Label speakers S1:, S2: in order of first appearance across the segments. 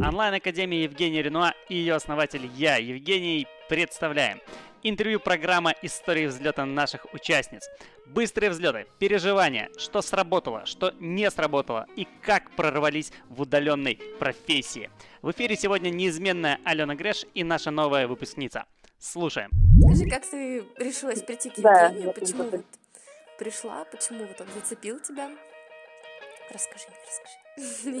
S1: Онлайн-академия Евгения Ренуа и ее основатель я, Евгений, представляем. Интервью программа «Истории взлета наших участниц». Быстрые взлеты, переживания, что сработало, что не сработало и как прорвались в удаленной профессии. В эфире сегодня неизменная Алена Греш и наша новая выпускница. Слушаем.
S2: Скажи, как ты решилась прийти к Евгению? Да, Почему вот пришла? Почему вот он зацепил тебя? Расскажи мне, расскажи.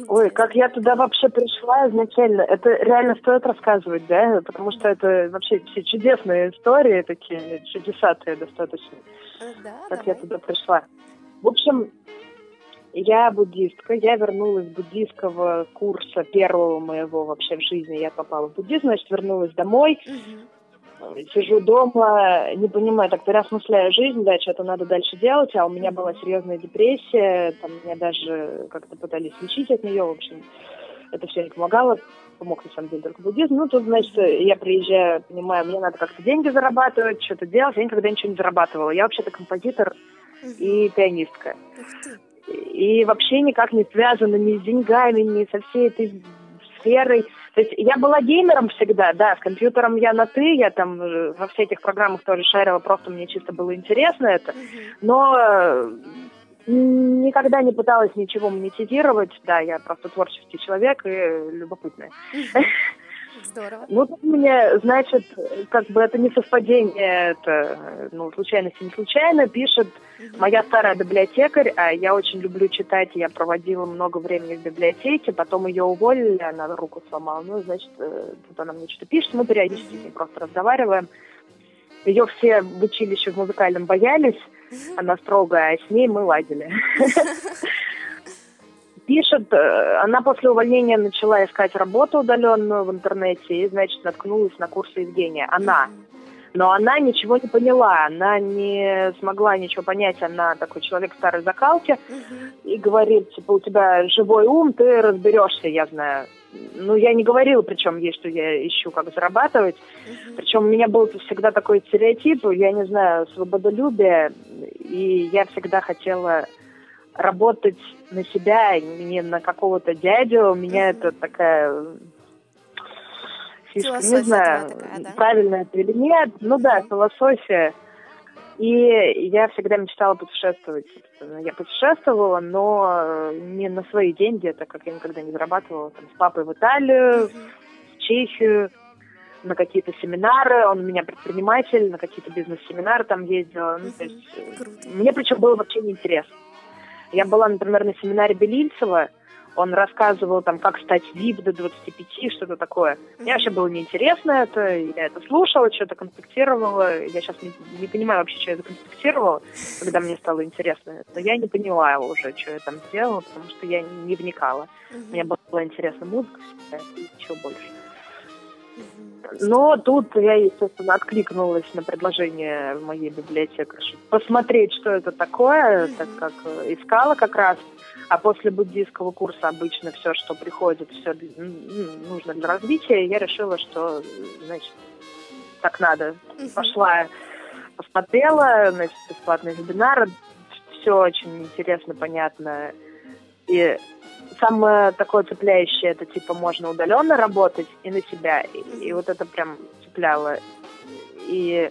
S3: Ой, как я туда вообще пришла изначально, это реально стоит рассказывать, да? Потому что это вообще все чудесные истории, такие чудесатые достаточно.
S2: Э, да,
S3: как давай. я туда пришла. В общем, я буддистка, я вернулась с буддийского курса первого моего вообще в жизни. Я попала в буддизм, значит, вернулась домой. Угу сижу дома, не понимаю, так переосмысляю жизнь, да, что-то надо дальше делать, а у меня была серьезная депрессия, там меня даже как-то пытались лечить от нее, в общем, это все не помогало, помог на самом деле только буддизм. Ну, тут, значит, я приезжаю, понимаю, мне надо как-то деньги зарабатывать, что-то делать, я никогда ничего не зарабатывала. Я вообще-то композитор и пианистка. И вообще никак не связана ни с деньгами, ни со всей этой сферой. То есть я была геймером всегда, да, с компьютером я на «ты», я там э, во всех этих программах тоже шарила, просто мне чисто было интересно это. Но э, никогда не пыталась ничего монетизировать, да, я просто творческий человек и любопытная.
S2: Здорово.
S3: Ну, мне, значит, как бы это не совпадение, это, ну, случайность не случайно, пишет моя старая библиотекарь, а я очень люблю читать, я проводила много времени в библиотеке, потом ее уволили, она руку сломала, ну, значит, э, тут она мне что-то пишет, мы периодически с ней просто разговариваем. Ее все в училище в музыкальном боялись, она строгая, а с ней мы ладили. пишет, э, она после увольнения начала искать работу удаленную в интернете и, значит, наткнулась на курсы Евгения. Она. Но она ничего не поняла, она не смогла ничего понять, она такой человек старой закалки и говорит, типа, у тебя живой ум, ты разберешься, я знаю. Ну, я не говорила, причем ей, что я ищу, как зарабатывать. Причем у меня был всегда такой стереотип, я не знаю, свободолюбие, и я всегда хотела работать на себя, не на какого-то дядю. У меня это такая фишка, не знаю, такая, да? правильно это или нет. Ну да, философия. И я всегда мечтала путешествовать. Я путешествовала, но не на свои деньги, так как я никогда не зарабатывала. Там, с папой в Италию, в Чехию, на какие-то семинары. Он у меня предприниматель, на какие-то бизнес-семинары там ездила. Ну, то есть, мне причем было вообще неинтересно. Я была, например, на семинаре Белильцева, он рассказывал там, как стать VIP до 25, что-то такое. Мне вообще было неинтересно это, я это слушала, что-то конспектировала. Я сейчас не, не понимаю вообще, что я это конспектировала, когда мне стало интересно. Но я не поняла уже, что я там сделала, потому что я не вникала. Мне была интересна музыка и ничего больше. Но тут я, естественно, откликнулась на предложение моей библиотекарши посмотреть, что это такое, так как искала как раз. А после буддийского курса обычно все, что приходит, все нужно для развития. Я решила, что, значит, так надо. Пошла, посмотрела, значит, бесплатный вебинар. Все очень интересно, понятно. И самое такое цепляющее, это типа можно удаленно работать и на себя. И, и вот это прям цепляло. И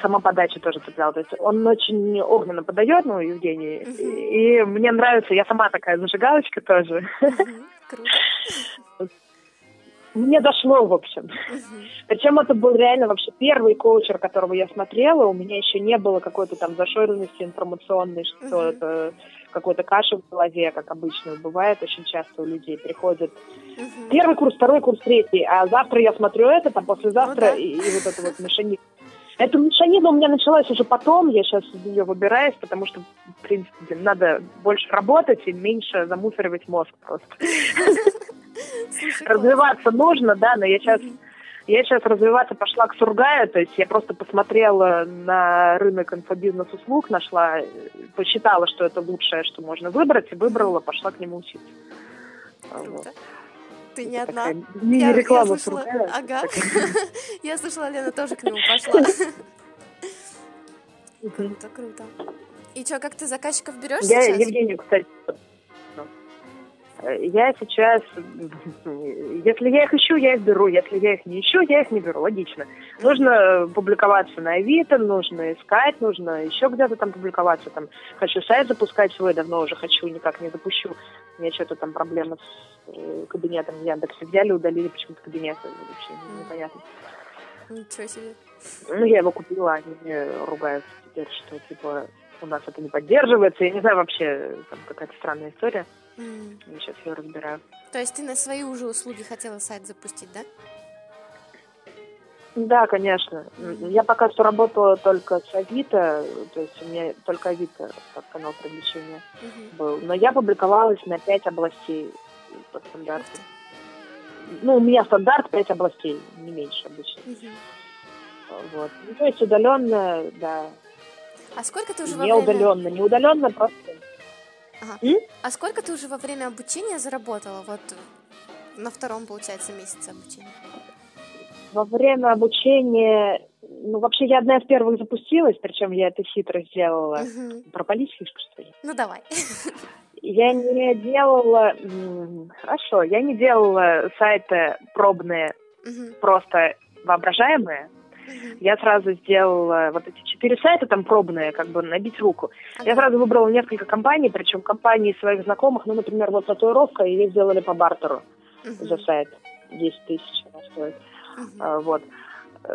S3: сама подача тоже цепляла. То есть он очень огненно подает, ну, Евгений. И, и мне нравится, я сама такая зажигалочка тоже. Мне дошло, в общем. Причем это был реально вообще первый коучер, которого я смотрела. У меня еще не было какой-то там зашоренности информационной, что это какой-то каши в голове, как обычно бывает очень часто у людей. Приходит угу. первый курс, второй курс, третий, а завтра я смотрю это, там послезавтра, ну, да. и, и вот это вот мешанина. Эта мешанина у меня началась уже потом, я сейчас из нее выбираюсь, потому что, в принципе, надо больше работать и меньше замусоривать мозг просто. Развиваться нужно, да, но я сейчас я сейчас развиваться пошла к Сургаю, то есть я просто посмотрела на рынок инфобизнес-услуг, нашла, посчитала, что это лучшее, что можно выбрать, и выбрала, пошла к нему учиться.
S2: Круто. Вот. Ты не одна.
S3: Я, я слышала,
S2: ага. я слышала, Лена тоже к нему пошла. Круто, круто. И что, как ты заказчиков берешь
S3: Я сейчас? Евгению, кстати. Я сейчас, если я их ищу, я их беру. Если я их не ищу, я их не беру. Логично. Нужно публиковаться на Авито, нужно искать, нужно еще где-то там публиковаться. Там хочу сайт запускать свой, давно уже хочу, никак не запущу. У меня что-то там проблема с э, кабинетом в Яндексе. Взяли, удалили почему-то кабинет. Вообще непонятно.
S2: Ничего себе.
S3: Ну, я его купила, они мне ругаются теперь, что, типа, у нас это не поддерживается. Я не знаю, вообще, там какая-то странная история. Mm. Я сейчас ее разбираю.
S2: То есть ты на свои уже услуги хотела сайт запустить, да?
S3: Да, конечно. Я пока что работала только с Авито, то есть у меня только Авито как канал привлечения uh-huh. был. Но я публиковалась на пять областей по стандарту. Ну, у меня стандарт пять областей, не меньше обычно. Uh-huh. Вот. Ну, то есть удаленно, да.
S2: А сколько ты уже
S3: не во время... удаленно, не удаленно, просто.
S2: Ага. А сколько ты уже во время обучения заработала? Вот на втором, получается, месяце обучения.
S3: Во время обучения, ну, вообще я одна из первых запустилась, причем я это хитро сделала. Угу. Про фишку, что ли?
S2: Ну, давай.
S3: Я не делала... Хорошо, я не делала сайты пробные, угу. просто воображаемые. Я сразу сделала вот эти четыре сайта там пробные, как бы набить руку. Ага. Я сразу выбрала несколько компаний, причем компании своих знакомых, ну, например, вот татуировка, ее сделали по бартеру uh за сайт. 10 тысяч она стоит. uh А, вот.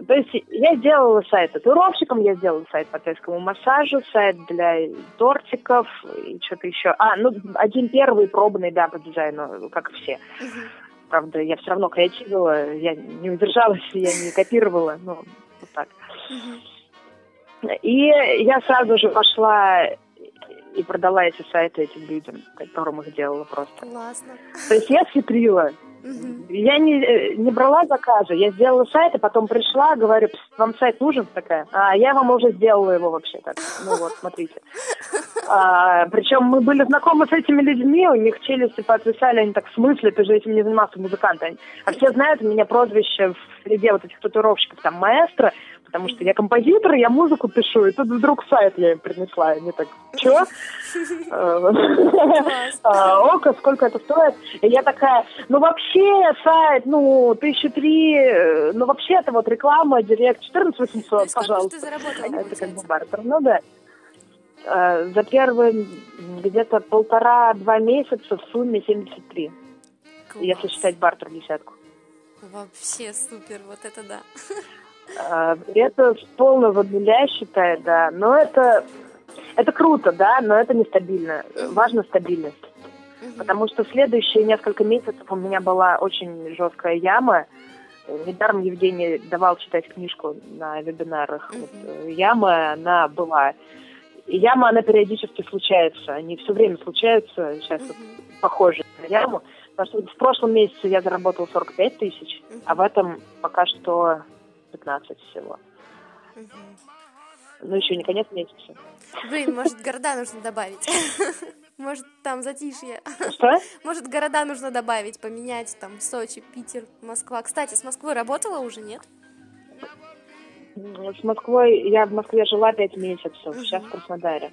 S3: То есть я сделала сайт татуировщикам, я сделала сайт по тайскому массажу, сайт для тортиков и что-то еще. А, ну, один первый пробный, да, по дизайну, как все. uh Правда, я все равно креативила, я не удержалась, я не копировала, ну, вот так. И я сразу же пошла и продала эти сайты этим людям, которым их делала просто.
S2: Классно.
S3: То есть я хитрила. Угу. Я не, э, не брала заказы, я сделала сайт, и потом пришла, говорю, вам сайт нужен? Такая, а я вам уже сделала его вообще так. Ну вот, смотрите. А, причем мы были знакомы с этими людьми, у них челюсти поотвисали, они так, в смысле, ты же этим не занимался, музыкант. А все знают, у меня прозвище в среде вот этих татуировщиков, там, маэстро, потому что я композитор, я музыку пишу, и тут вдруг сайт я им принесла, и они так, чё? А, Ока, сколько это стоит? И я такая, ну вообще сайт, ну, тысячи три, ну вообще это вот реклама, директ, 14 800, пожалуйста.
S2: Это
S3: как бы бартер, ну да. Э, за первые где-то полтора-два месяца в сумме 73. Класс. Если считать бартер десятку.
S2: Вообще супер, вот это да.
S3: Э, это с полного нуля считаю, да. Но это, это круто, да, но это нестабильно. Важна стабильность. Потому что следующие несколько месяцев у меня была очень жесткая яма. Недаром Евгений давал читать книжку на вебинарах. Вот, э, яма, она была яма, она периодически случается. Они все время случаются. Сейчас mm-hmm. вот похожи на яму. Потому что в прошлом месяце я заработала 45 тысяч, mm-hmm. а в этом пока что 15 всего. Mm-hmm. Ну, еще не конец месяца.
S2: Блин, может, города нужно добавить. Может, там затишье.
S3: Что?
S2: Может, города нужно добавить, поменять, там, Сочи, Питер, Москва. Кстати, с Москвой работала уже, нет?
S3: С Москвой, я в Москве жила пять месяцев, uh-huh. сейчас в Краснодаре.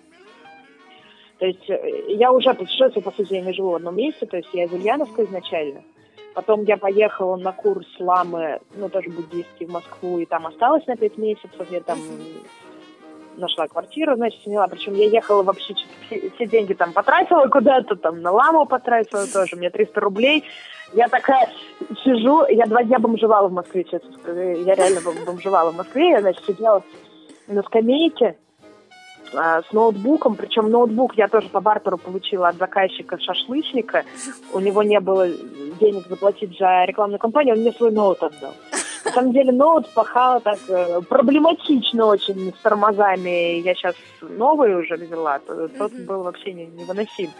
S3: То есть э, я уже путешествую, по сути, я не живу в одном месте, то есть я из Ульяновска изначально. Потом я поехала на курс ламы, ну, тоже буддистский, в Москву, и там осталась на пять месяцев. Я там нашла квартиру, значит, сняла. Причем я ехала вообще, все, все деньги там потратила куда-то, там на ламу потратила тоже, мне 300 рублей. Я такая сижу, я два дня бомжевала в Москве, честно скажу. Я реально бомжевала в Москве, я, значит, сидела на скамейке а, с ноутбуком, причем ноутбук я тоже по бартеру получила от заказчика шашлычника. У него не было денег заплатить за рекламную кампанию, он мне свой ноут отдал. На самом деле ноут пахал так э, проблематично очень с тормозами. Я сейчас новый уже взяла, тот mm-hmm. был вообще невыносим.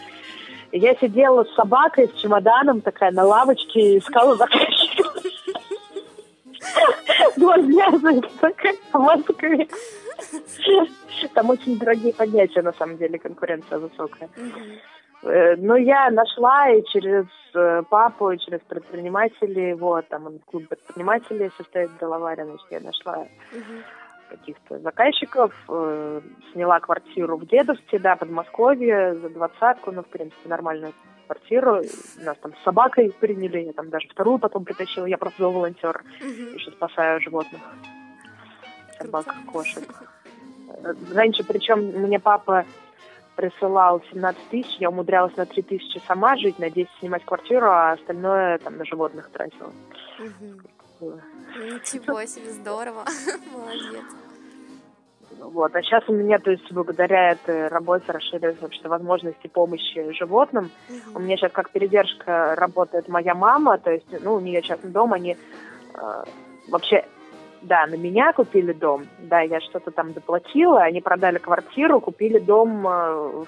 S3: Я сидела с собакой, с чемоданом такая на лавочке, искала заказчика. Два дня в Москве. Там очень дорогие поднятия, на самом деле, конкуренция высокая. Э, но я нашла и через э, папу, и через предпринимателей, вот, там клуб предпринимателей состоит в Делаваре, значит, я нашла каких-то заказчиков, э, сняла квартиру в Дедовске, да, Подмосковье, за двадцатку, ну, в принципе, нормальную квартиру. Нас там с собакой приняли, я там даже вторую потом притащила. Я просто волонтер,
S2: Мгм.
S3: еще спасаю животных. Собак, кошек. Э, Раньше, причем, мне папа присылал 17 тысяч, я умудрялась на 3 тысячи сама жить, на 10 снимать квартиру, а остальное там на животных тратила.
S2: Мгм. Ничего себе, здорово. Молодец.
S3: Вот. А сейчас у меня, то есть, благодаря этой работе расширились вообще возможности помощи животным. У
S2: Мгм.
S3: меня сейчас как передержка работает моя мама, то есть, ну, у нее частный дом, они э, вообще, да, на меня купили дом, да, я что-то там доплатила, они продали квартиру, купили дом э,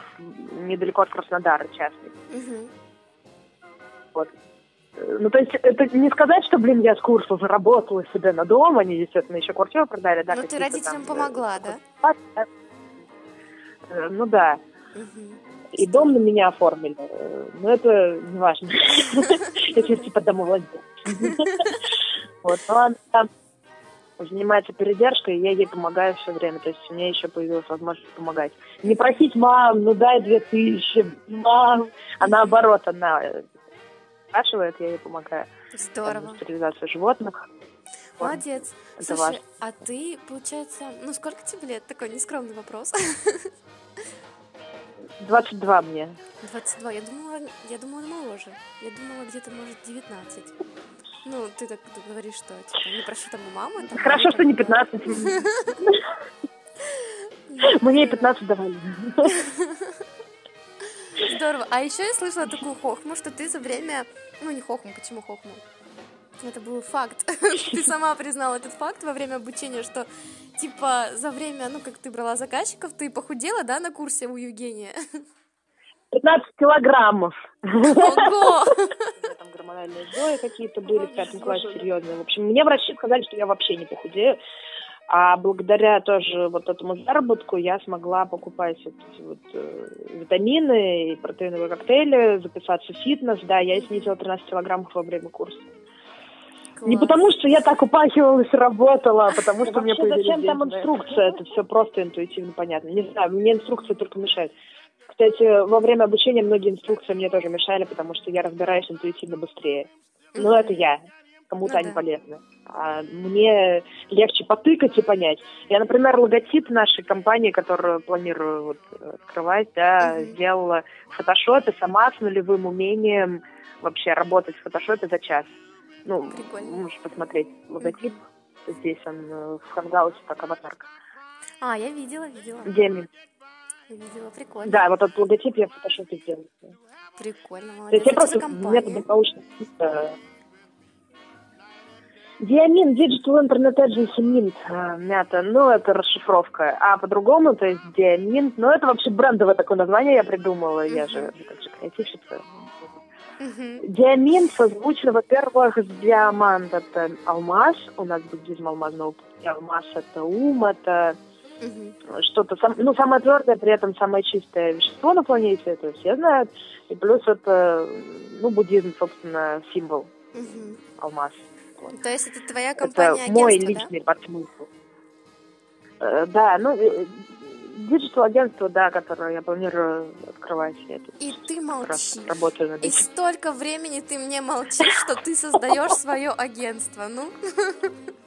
S3: недалеко от Краснодара частный.
S2: Мгм.
S3: Э, Ну, то есть, это не сказать, что, блин, я с курса заработала себе на дом, они, естественно, еще квартиру продали, да.
S2: Ну, ты родителям
S3: там, э,
S2: помогла, да?
S3: Э, Ну да.
S2: Мгм.
S3: И дом на меня оформили. Но это не важно. Я сейчас типа домовладелец. Вот, но она там занимается передержкой, и я ей помогаю все время. То есть у меня еще появилась возможность помогать. Не просить мам, ну дай две тысячи, мам. А наоборот, она спрашивает, я ей помогаю.
S2: Здорово.
S3: стерилизация животных. Вот.
S2: Молодец.
S3: Это
S2: Слушай,
S3: важно.
S2: а ты, получается, ну сколько тебе лет? Такой нескромный вопрос.
S3: 22 мне.
S2: 22. Я думала, я думала моложе. Я думала где-то, может, 19. Ну, ты так говоришь, что типа, не прошу там у мамы. Там,
S3: Хорошо, что не
S2: помогла.
S3: 15. Мне и 15 давали.
S2: Здорово. А еще я слышала такую хохму, что ты за время... Ну, не хохму, почему хохму? Это был факт. Ты сама признала этот факт во время обучения, что типа за время, ну, как ты брала заказчиков, ты похудела, да, на курсе у Евгения?
S3: 15 килограммов.
S2: Ого!
S3: Гормональные сбои какие-то были в пятом классе серьезные. В общем, мне врачи сказали, что я вообще не похудею. А благодаря тоже вот этому заработку я смогла покупать вот эти вот э, витамины и протеиновые коктейли, записаться в фитнес. Да, я снизила 13 килограммов во время курса. Не
S2: Класс.
S3: потому, что я так упахивалась работала, а потому что мне появились
S4: зачем там инструкция?
S3: Это все просто интуитивно понятно. Не знаю, мне инструкция только мешает. Кстати, во время обучения многие инструкции мне тоже мешали, потому что я разбираюсь интуитивно быстрее. Но
S2: Мгм.
S3: это я. Кому-то
S2: Ну
S3: они
S2: да.
S3: полезны. А мне легче потыкать и понять. Я, например, логотип нашей компании, которую планирую вот, открывать, да,
S2: Мгм.
S3: сделала в фотошопе сама с нулевым умением вообще работать в фотошопе за час. Ну,
S2: Прикольно.
S3: можешь посмотреть логотип. Здесь он э, в хангауте как аватарка.
S2: А, я видела, видела.
S3: Демин.
S2: Видела, прикольно.
S3: Да, вот этот логотип я фотошопе сделала.
S2: Прикольно,
S3: То есть
S2: молодец.
S3: я
S2: Что за
S3: просто методом научных Диамин Digital Internet Agency Mint э, мята, ну это расшифровка, а по-другому, то есть Диамин, ну это вообще брендовое такое название я придумала, я же как же креативщица.
S2: Мгм.
S3: Диамин созвучно, во-первых, с диамант это алмаз, у нас буддизм алмазного пути, алмаз это ум, это
S2: Мгм.
S3: что-то, сам- ну, самое твердое, при этом самое чистое вещество на планете, это все знают. И плюс это, ну, буддизм, собственно, символ,
S2: Мгм.
S3: алмаз.
S2: То есть это твоя
S3: Это
S2: компания
S3: мой
S2: агентство, да?
S3: личный подсмысл. Э, Да, ну, э, digital агентство, да, которое я планирую открывать. Я
S2: И ты молчишь.
S3: работаю над
S2: И столько времени ты мне молчишь, что ты создаешь свое агентство, ну?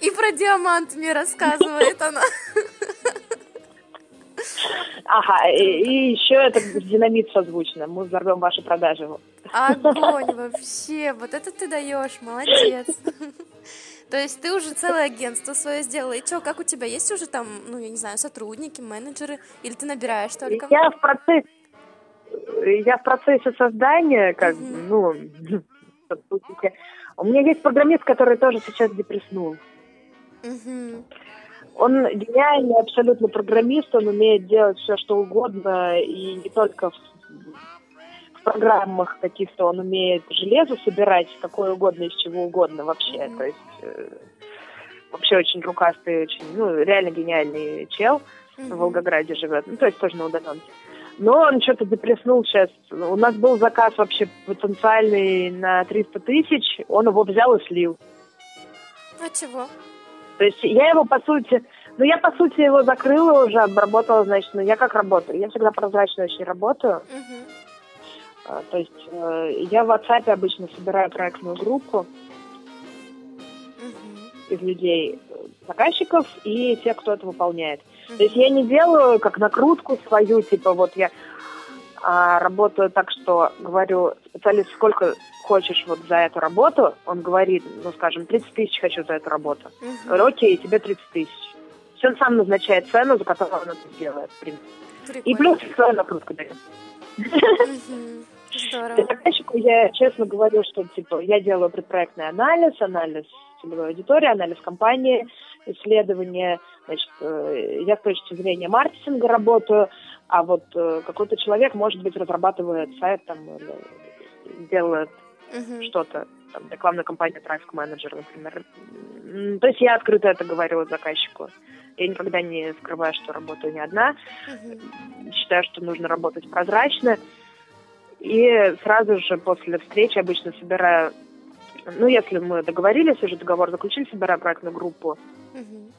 S2: И про диамант мне рассказывает она.
S3: Ага, и, и еще это динамит созвучно. Мы взорвем ваши продажи.
S2: Огонь вообще, вот это ты даешь, молодец. То есть ты уже целое агентство свое сделала. И что, как у тебя есть уже там, ну, я не знаю, сотрудники, менеджеры? Или ты набираешь только?
S3: Я в процессе, я в процессе создания, как
S2: Мгм.
S3: ну, сотрудники. У меня есть программист, который тоже сейчас депресснул.
S2: Мгм.
S3: Он гениальный абсолютно программист, он умеет делать все, что угодно, и не только в, в программах каких-то, он умеет железо собирать, какое угодно, из чего угодно вообще.
S2: Мгм.
S3: То есть э, вообще очень рукастый, очень, ну, реально гениальный чел. в
S2: Мгм.
S3: Волгограде живет, ну, то есть тоже на удаленке. Но он что-то депресснул сейчас. У нас был заказ вообще потенциальный на 300 тысяч, он его взял и слил.
S2: А чего?
S3: То есть я его, по сути, ну, я, по сути, его закрыла уже, обработала, значит, ну, я как работаю? Я всегда прозрачно очень работаю. А, то есть э, я в WhatsApp обычно собираю проектную группу из людей, э, заказчиков и тех, кто это выполняет. То есть я не делаю как накрутку свою, типа вот я а, работаю так, что говорю специалист, сколько хочешь вот за эту работу, он говорит, ну, скажем, 30 тысяч хочу за эту работу. Uh-huh. Говорю, окей, тебе 30 тысяч. Все он сам назначает цену, за которую он это делает, в принципе. Прикольно. И плюс свою накрутку дает.
S2: Здорово.
S3: Заказчику я честно говорю, что типа я делаю предпроектный анализ, анализ целевой аудитории, анализ компании, исследование, значит, э, я с точки зрения маркетинга работаю, а вот э, какой-то человек, может быть, разрабатывает сайт там, делает uh-huh. что-то, там, рекламная компания Traffic Manager, например. То есть я открыто это говорю заказчику. Я никогда не скрываю, что работаю не одна. Uh-huh. Считаю, что нужно работать прозрачно. И сразу же после встречи обычно собираю, ну, если мы договорились, уже договор заключили, собираю проектную группу. Uh-huh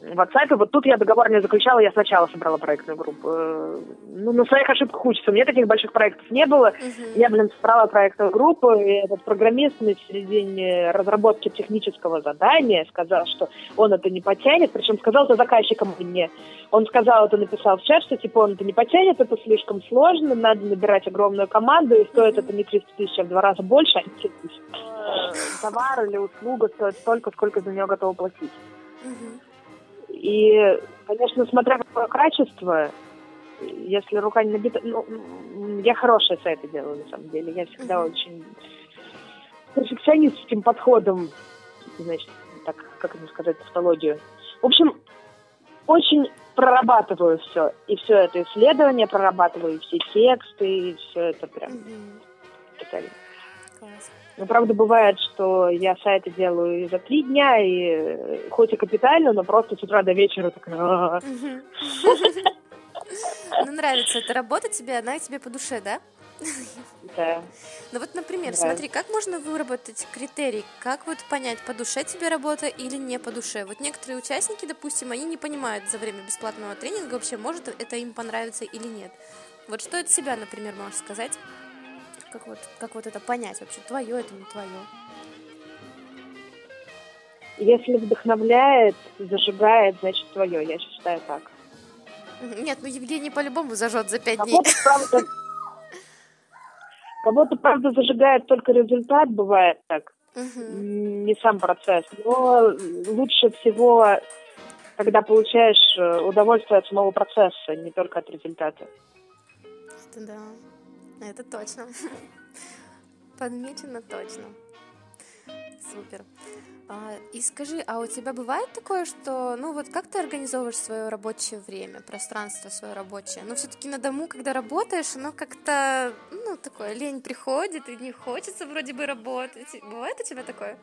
S3: WhatsApp. Вот тут я договор не заключала, я сначала собрала проектную группу. Э, ну, на своих ошибках учится. У меня таких больших проектов не было. Uh-huh. Я, блин, собрала проектную группу, и этот программист на середине разработки технического задания сказал, что он это не потянет, причем сказал это заказчикам мне. Он сказал это, написал в чат, что типа он это не потянет, это слишком сложно, надо набирать огромную команду, и стоит uh-huh. это не 300 тысяч, а в два раза больше, а не 30 тысяч. Э, товар или услуга стоит столько, сколько за нее готовы платить. Uh-huh. И, конечно, смотря какое качество, если рука не набита... Ну, я хорошие сайты делаю, на самом деле. Я всегда mm-hmm. очень перфекционистским подходом, значит, так, как это сказать, тавтологию. В общем, очень прорабатываю все. И все это исследование прорабатываю, и все тексты, и все это прям mm-hmm. Класс. Но правда бывает, что я сайты делаю и за три дня, и э, хоть и капитально, но просто с утра до вечера такая...
S2: Ну, нравится эта работа тебе, она тебе по душе, да?
S3: Да.
S2: Ну вот, например, смотри, как можно выработать критерий, как вот понять, по душе тебе работа или не по душе? Вот некоторые участники, допустим, они не понимают за время бесплатного тренинга вообще, может это им понравится или нет. Вот что от себя, например, можешь сказать? Как вот, как вот это понять вообще, твое это не твое?
S3: Если вдохновляет, зажигает, значит твое. Я считаю так.
S2: Нет, ну Евгений по-любому зажжет за пять дней.
S3: Правда, кого-то, правда, зажигает только результат, бывает так. Не сам процесс. Но лучше всего, когда получаешь э, удовольствие от самого процесса, не только от результата.
S2: Это да. Это точно. Подмечено точно. Супер. А, и скажи, а у тебя бывает такое, что, ну вот как ты организовываешь свое рабочее время, пространство свое рабочее? Ну все-таки на дому, когда работаешь, оно как-то, ну такое, лень приходит, и не хочется вроде бы работать. Бывает у тебя такое?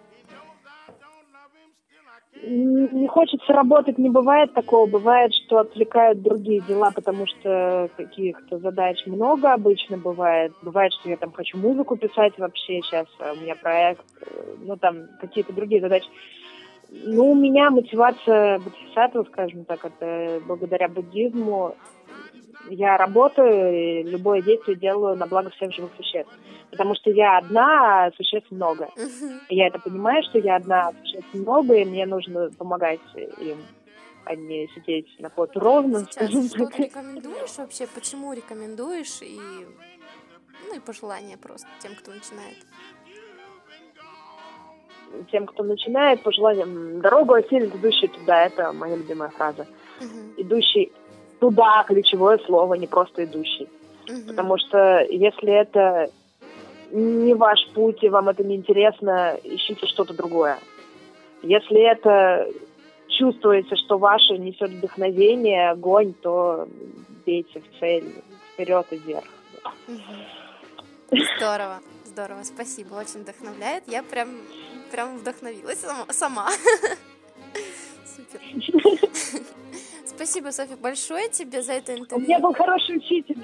S3: Не хочется работать, не бывает такого. Бывает, что отвлекают другие дела, потому что каких-то задач много обычно бывает. Бывает, что я там хочу музыку писать вообще сейчас, а у меня проект, э, ну там какие-то другие задачи. Ну, у меня мотивация бодхисаттва, скажем так, это благодаря буддизму я работаю и любое действие делаю на благо всех живых существ. Потому что я одна, а существ много. Uh-huh. Я это понимаю, что я одна, а существ много, и мне нужно помогать им, а не сидеть на плоту ровно.
S2: Сейчас, что ты рекомендуешь вообще? Почему рекомендуешь? И, ну и пожелания просто тем, кто начинает
S3: тем, кто начинает, пожеланием дорогу осилит идущий туда. Это моя любимая фраза. Uh-huh. Идущий туда ключевое слово, не просто идущий. Угу. Потому что если это не ваш путь, и вам это не интересно, ищите что-то другое. Если это чувствуете, что ваше несет вдохновение, огонь, то бейте в цель, вперед и вверх.
S2: Угу. Здорово, здорово, спасибо, очень вдохновляет. Я прям, прям вдохновилась сама. Спасибо, Софья, большое тебе за это интервью.
S3: У меня был хороший учитель.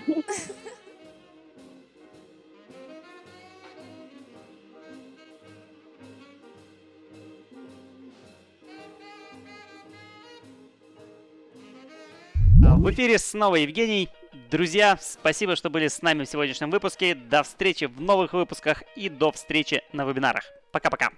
S1: В эфире снова Евгений. Друзья, спасибо, что были с нами в сегодняшнем выпуске. До встречи в новых выпусках и до встречи на вебинарах. Пока-пока.